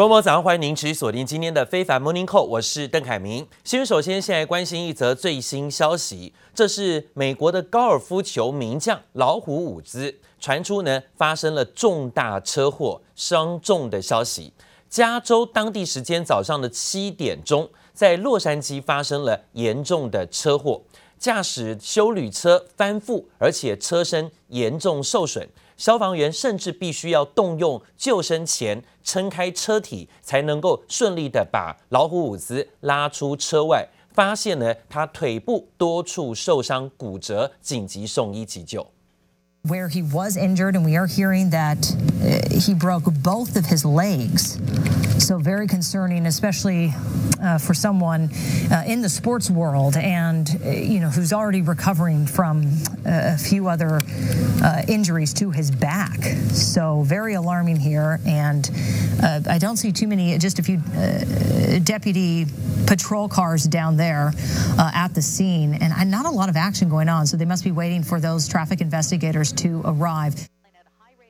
观众朋友早上欢迎您持续锁定今天的非凡 Morning Call，我是邓凯明。新闻首先现在关心一则最新消息，这是美国的高尔夫球名将老虎伍兹传出呢发生了重大车祸伤重的消息。加州当地时间早上的七点钟，在洛杉矶发生了严重的车祸，驾驶修旅车翻覆，而且车身严重受损。消防员甚至必须要动用救生钳撑开车体，才能够顺利的把老虎伍兹拉出车外。发现呢，他腿部多处受伤骨折，紧急送医急救。Where he was injured, and we are hearing that he broke both of his legs. So very concerning, especially uh, for someone uh, in the sports world and, you know, who's already recovering from a few other uh, injuries to his back. So very alarming here. And uh, I don't see too many, just a few uh, deputy patrol cars down there uh, at the scene and not a lot of action going on. So they must be waiting for those traffic investigators to arrive.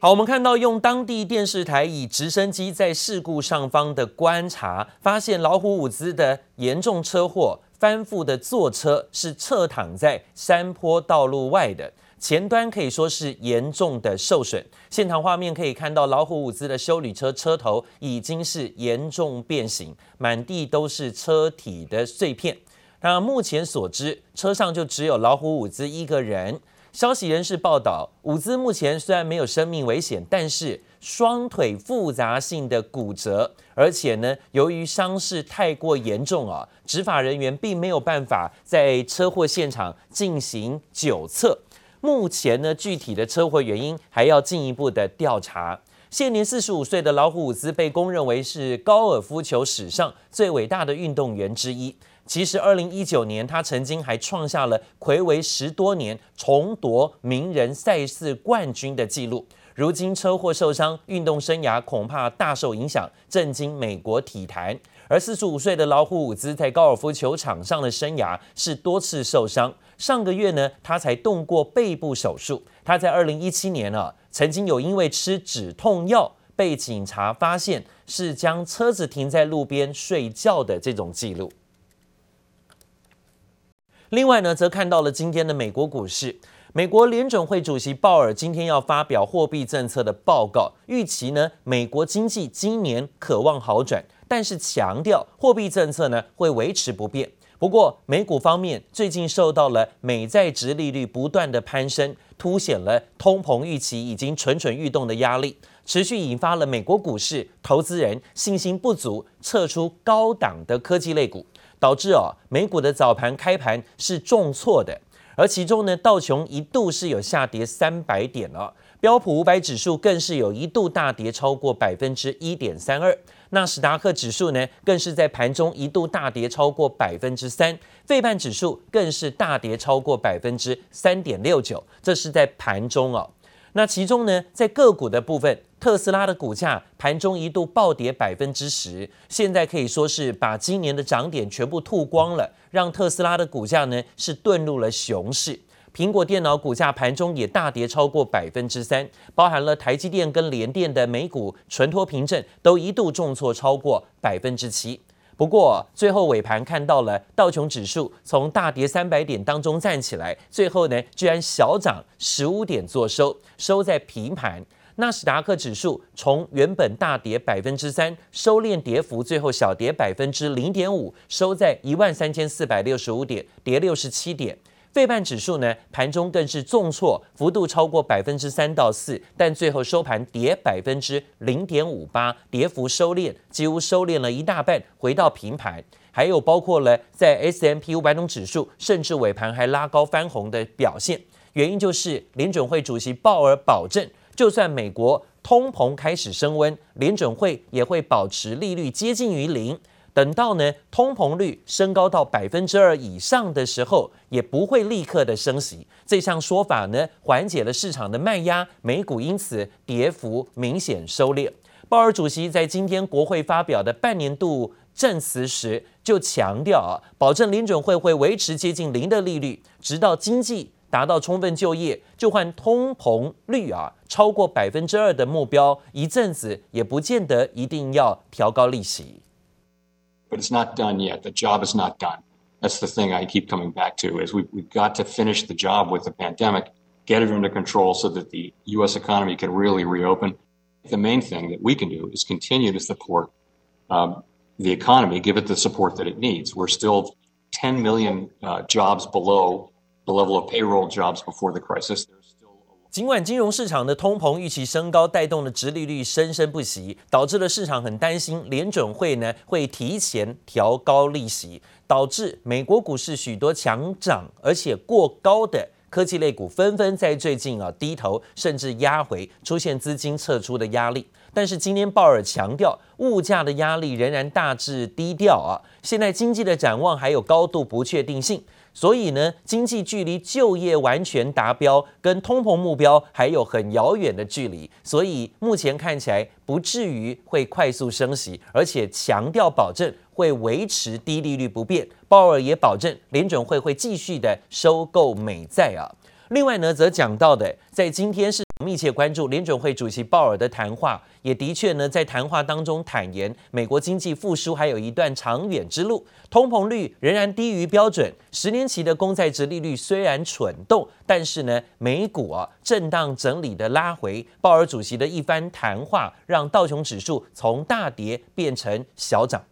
好，我们看到用当地电视台以直升机在事故上方的观察，发现老虎伍兹的严重车祸翻覆的座车是侧躺在山坡道路外的，前端可以说是严重的受损。现场画面可以看到老虎伍兹的修理车车头已经是严重变形，满地都是车体的碎片。那目前所知，车上就只有老虎伍兹一个人。消息人士报道，伍兹目前虽然没有生命危险，但是双腿复杂性的骨折，而且呢，由于伤势太过严重啊，执法人员并没有办法在车祸现场进行检测。目前呢，具体的车祸原因还要进一步的调查。现年四十五岁的老虎伍兹被公认为是高尔夫球史上最伟大的运动员之一。其实，二零一九年他曾经还创下了魁违十多年重夺名人赛事冠军的纪录。如今车祸受伤，运动生涯恐怕大受影响，震惊美国体坛。而四十五岁的老虎伍兹在高尔夫球场上的生涯是多次受伤。上个月呢，他才动过背部手术。他在二零一七年啊，曾经有因为吃止痛药被警察发现是将车子停在路边睡觉的这种记录。另外呢，则看到了今天的美国股市，美国联准会主席鲍尔今天要发表货币政策的报告，预期呢，美国经济今年可望好转，但是强调货币政策呢会维持不变。不过美股方面最近受到了美债殖利率不断的攀升，凸显了通膨预期已经蠢蠢欲动的压力，持续引发了美国股市投资人信心不足，撤出高档的科技类股。导致哦，美股的早盘开盘是重挫的，而其中呢，道琼一度是有下跌三百点哦，标普五百指数更是有一度大跌超过百分之一点三二，纳斯达克指数呢，更是在盘中一度大跌超过百分之三，费半指数更是大跌超过百分之三点六九，这是在盘中哦。那其中呢，在个股的部分，特斯拉的股价盘中一度暴跌百分之十，现在可以说是把今年的涨点全部吐光了，让特斯拉的股价呢是遁入了熊市。苹果电脑股价盘中也大跌超过百分之三，包含了台积电跟联电的美股存托凭证都一度重挫超过百分之七。不过最后尾盘看到了道琼指数从大跌三百点当中站起来，最后呢居然小涨十五点做收，收在平盘。纳斯达克指数从原本大跌百分之三，收敛跌幅，最后小跌百分之零点五，收在一万三千四百六十五点，跌六十七点。费半指数呢，盘中更是重挫，幅度超过百分之三到四，但最后收盘跌百分之零点五八，跌幅收敛，几乎收敛了一大半，回到平盘。还有包括了在 S M P 五百种指数，甚至尾盘还拉高翻红的表现，原因就是联准会主席鲍尔保证，就算美国通膨开始升温，联准会也会保持利率接近于零。等到呢，通膨率升高到百分之二以上的时候，也不会立刻的升息。这项说法呢，缓解了市场的卖压，美股因此跌幅明显收敛。鲍尔主席在今天国会发表的半年度证词时，就强调啊，保证联准会会维持接近零的利率，直到经济达到充分就业，就换通膨率啊超过百分之二的目标，一阵子也不见得一定要调高利息。But it's not done yet. The job is not done. That's the thing I keep coming back to is we, we've got to finish the job with the pandemic, get it under control so that the U.S. economy can really reopen. The main thing that we can do is continue to support um, the economy, give it the support that it needs. We're still 10 million uh, jobs below the level of payroll jobs before the crisis. 尽管金融市场的通膨预期升高，带动了殖利率生生不息，导致了市场很担心联准会呢会提前调高利息，导致美国股市许多强涨而且过高的科技类股纷纷在最近啊低头，甚至压回，出现资金撤出的压力。但是今天鲍尔强调，物价的压力仍然大致低调啊，现在经济的展望还有高度不确定性。所以呢，经济距离就业完全达标跟通膨目标还有很遥远的距离，所以目前看起来不至于会快速升息，而且强调保证会维持低利率不变。鲍尔也保证联准会会继续的收购美债啊。另外呢，则讲到的，在今天是密切关注联准会主席鲍尔的谈话，也的确呢，在谈话当中坦言，美国经济复苏还有一段长远之路，通膨率仍然低于标准，十年期的公债殖利率虽然蠢动，但是呢，美股啊震荡整理的拉回。鲍尔主席的一番谈话，让道琼指数从大跌变成小涨。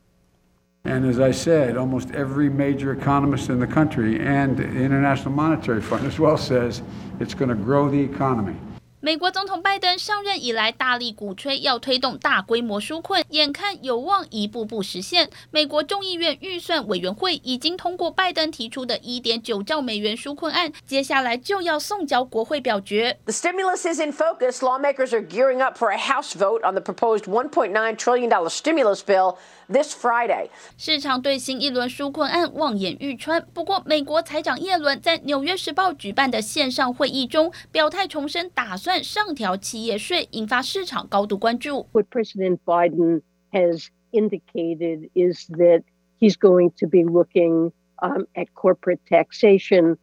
And as I said, almost every major economist in the country and the International Monetary Fund as well says it's going to grow the economy. 美国总统拜登上任以来，大力鼓吹要推动大规模纾困，眼看有望一步步实现。美国众议院预算委员会已经通过拜登提出的一点九兆美元纾困案，接下来就要送交国会表决。The stimulus is in focus. Lawmakers are gearing up for a House vote on the proposed 1.9 trillion dollar stimulus bill. This Friday，市场对新一轮纾困案望眼欲穿。不过，美国财长耶伦在《纽约时报》举办的线上会议中表态重申，打算上调企业税，引发市场高度关注。What President Biden has indicated is that he's going to be looking at corporate taxation,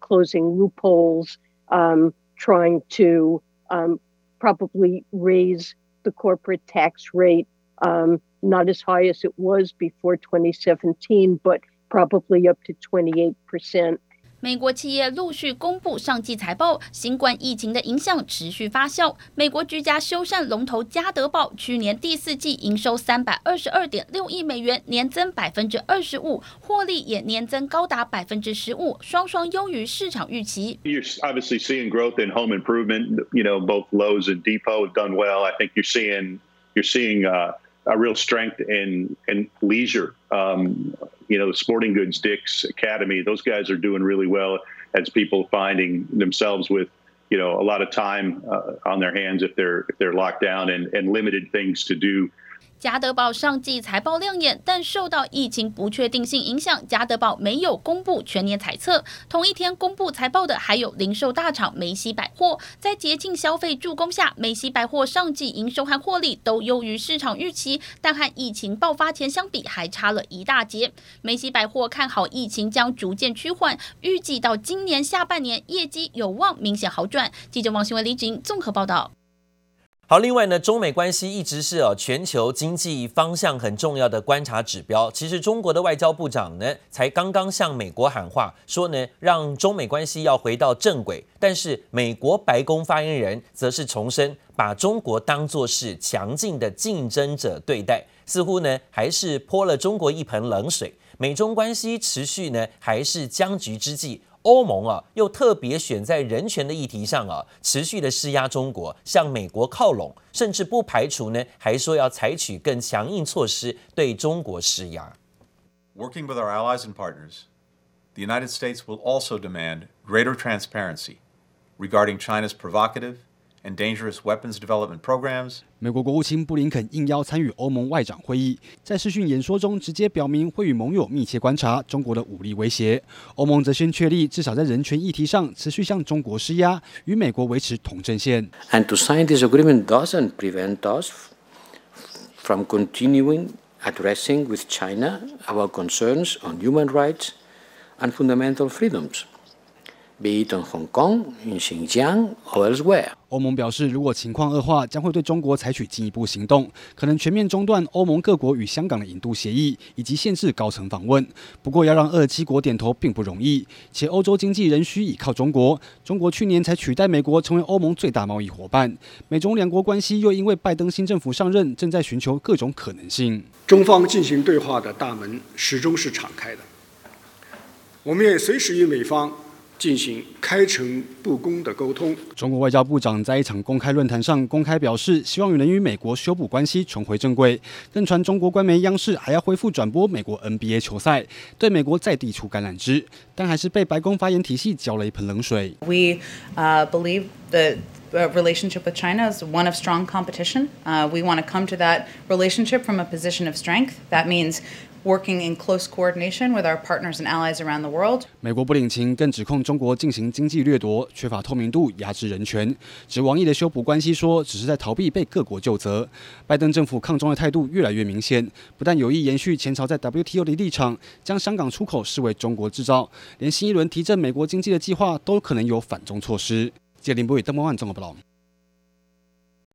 closing loopholes, trying to probably raise the corporate tax rate. Not as high as it was before 2017, but probably up to 28%. 美国企业陆续公布上季财报，新冠疫情的影响持续发酵。美国居家修缮龙头家得宝去年第四季营收三百二十二点六亿美元，年增百分之二十五，获利也年增高达百分之十五，双双优于市场预期。You're obviously seeing growth in home improvement. You know, both Lowe's and Depot have done well. I think you're seeing, you're seeing, uh. A real strength in in leisure. Um, you know, the sporting goods, Dick's Academy, those guys are doing really well as people finding themselves with, you know, a lot of time uh, on their hands if they're if they're locked down and, and limited things to do. 加德宝上季财报亮眼，但受到疫情不确定性影响，加德宝没有公布全年财测。同一天公布财报的还有零售大厂梅西百货，在节庆消费助攻下，梅西百货上季营收和获利都优于市场预期，但和疫情爆发前相比还差了一大截。梅西百货看好疫情将逐渐趋缓，预计到今年下半年业绩有望明显好转。记者王新文、李锦综合报道。好，另外呢，中美关系一直是啊全球经济方向很重要的观察指标。其实中国的外交部长呢，才刚刚向美国喊话，说呢，让中美关系要回到正轨。但是美国白宫发言人则是重申，把中国当作是强劲的竞争者对待，似乎呢还是泼了中国一盆冷水。美中关系持续呢还是僵局之际。欧盟啊，又特别选在人权的议题上啊，持续的施压中国，向美国靠拢，甚至不排除呢，还说要采取更强硬措施对中国施压。Working with our allies and partners, the United States will also demand greater transparency regarding China's provocative and dangerous weapons development programs. 美国国务卿布林肯应邀参与欧盟外长会议，在视讯演说中直接表明会与盟友密切观察中国的武力威胁。欧盟则先确立至少在人权议题上持续向中国施压，与美国维持同阵线。And to sign this agreement doesn't prevent us from continuing addressing with China our concerns on human rights and fundamental freedoms. Be it in Hong Kong, in Xinjiang, or elsewhere. 欧盟表示，如果情况恶化，将会对中国采取进一步行动，可能全面中断欧盟各国与香港的引渡协议，以及限制高层访问。不过，要让二十七国点头并不容易，且欧洲经济仍需依靠中国。中国去年才取代美国成为欧盟最大贸易伙伴，美中两国关系又因为拜登新政府上任，正在寻求各种可能性。中方进行对话的大门始终是敞开的，我们也随时与美方。进行开诚布公的沟通。中国外交部长在一场公开论坛上公开表示，希望能与美国修补关系，重回正轨。更传中国官媒央视还要恢复转播美国 NBA 球赛，对美国再递出橄榄枝，但还是被白宫发言体系浇了一盆冷水。We uh, believe the relationship with China is one of strong competition. Uh, we want to come to that relationship from a position of strength. That means working in close coordination with our partners and allies around the world. 美国不领情，更指控中国进行经济掠夺，缺乏透明度，压制人权。指王毅的修补关系说，只是在逃避被各国就责。拜登政府抗中的态度越来越明显，不但有意延续前朝在 WTO 的立场，将香港出口视为中国制造，连新一轮提振美国经济的计划都可能有反中措施。谢林波与邓孟万综合报道。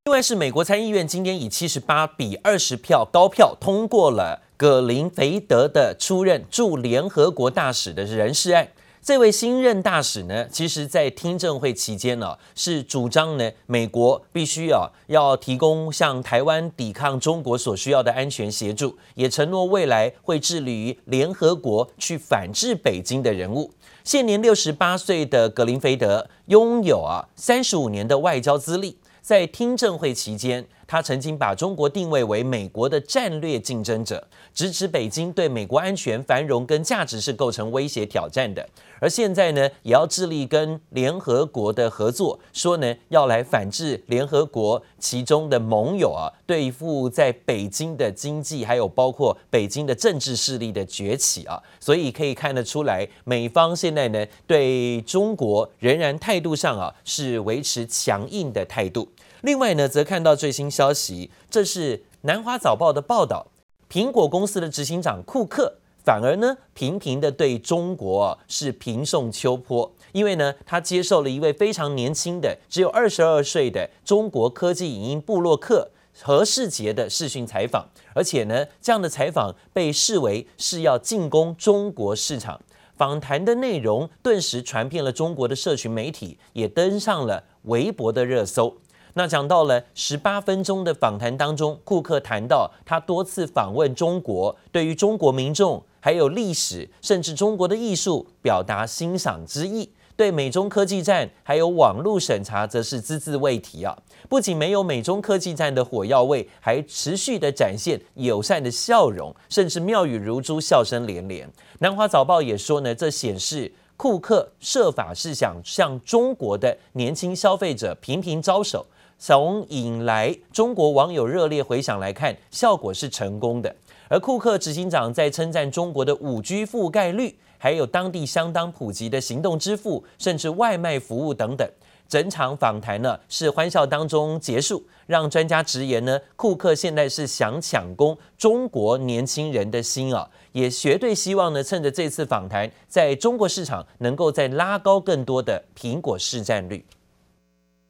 另外是美国参议院今天以七十八比二十票高票通过了葛林菲德的出任驻联合国大使的人事案。这位新任大使呢，其实在听证会期间呢，是主张呢美国必须啊要提供向台湾抵抗中国所需要的安全协助，也承诺未来会致力于联合国去反制北京的人物。现年六十八岁的葛林菲德拥有啊三十五年的外交资历。在听证会期间，他曾经把中国定位为美国的战略竞争者，直指北京对美国安全、繁荣跟价值是构成威胁挑战的。而现在呢，也要致力跟联合国的合作，说呢要来反制联合国其中的盟友啊，对付在北京的经济，还有包括北京的政治势力的崛起啊。所以可以看得出来，美方现在呢对中国仍然态度上啊是维持强硬的态度。另外呢，则看到最新消息，这是南华早报的报道，苹果公司的执行长库克反而呢频频的对中国是平送秋波，因为呢他接受了一位非常年轻的，只有二十二岁的中国科技影音部落客何世杰的视讯采访，而且呢这样的采访被视为是要进攻中国市场，访谈的内容顿时传遍了中国的社群媒体，也登上了微博的热搜。那讲到了十八分钟的访谈当中，库克谈到他多次访问中国，对于中国民众还有历史，甚至中国的艺术表达欣赏之意。对美中科技战还有网络审查，则是只字未提啊。不仅没有美中科技战的火药味，还持续的展现友善的笑容，甚至妙语如珠，笑声连连。南华早报也说呢，这显示库克设法是想向中国的年轻消费者频频招手。从引来中国网友热烈回响来看，效果是成功的。而库克执行长在称赞中国的五 G 覆盖率，还有当地相当普及的行动支付，甚至外卖服务等等。整场访谈呢是欢笑当中结束，让专家直言呢，库克现在是想抢攻中国年轻人的心啊，也绝对希望呢趁着这次访谈，在中国市场能够再拉高更多的苹果市占率。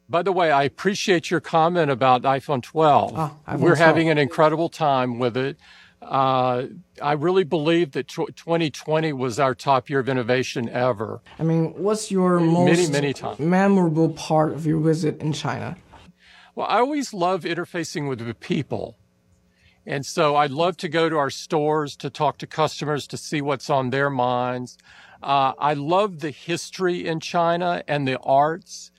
By the way, I appreciate your comment about iPhone 12. Ah, iPhone We're 12. having an incredible time with it. Uh, I really believe that 2020 was our top year of innovation ever. I mean, what's your most Many, many times. memorable part of your visit in China? Well, I always love interfacing with the people. And so I'd love to go to our stores to talk to customers to see what's on their minds. Uh, I love the history in China and the arts.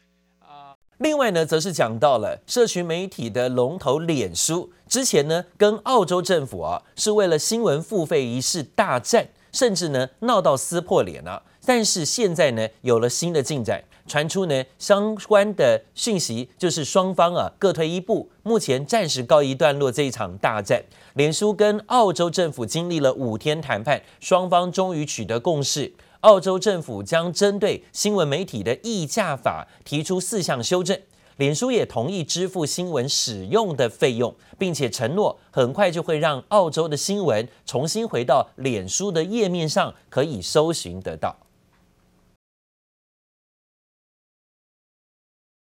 另外呢，则是讲到了社群媒体的龙头脸书，之前呢跟澳洲政府啊是为了新闻付费一事大战，甚至呢闹到撕破脸了。但是现在呢有了新的进展，传出呢相关的讯息，就是双方啊各退一步，目前暂时告一段落这一场大战。脸书跟澳洲政府经历了五天谈判，双方终于取得共识。澳洲政府将针对新闻媒体的议价法提出四项修正，脸书也同意支付新闻使用的费用，并且承诺很快就会让澳洲的新闻重新回到脸书的页面上可以搜寻得到。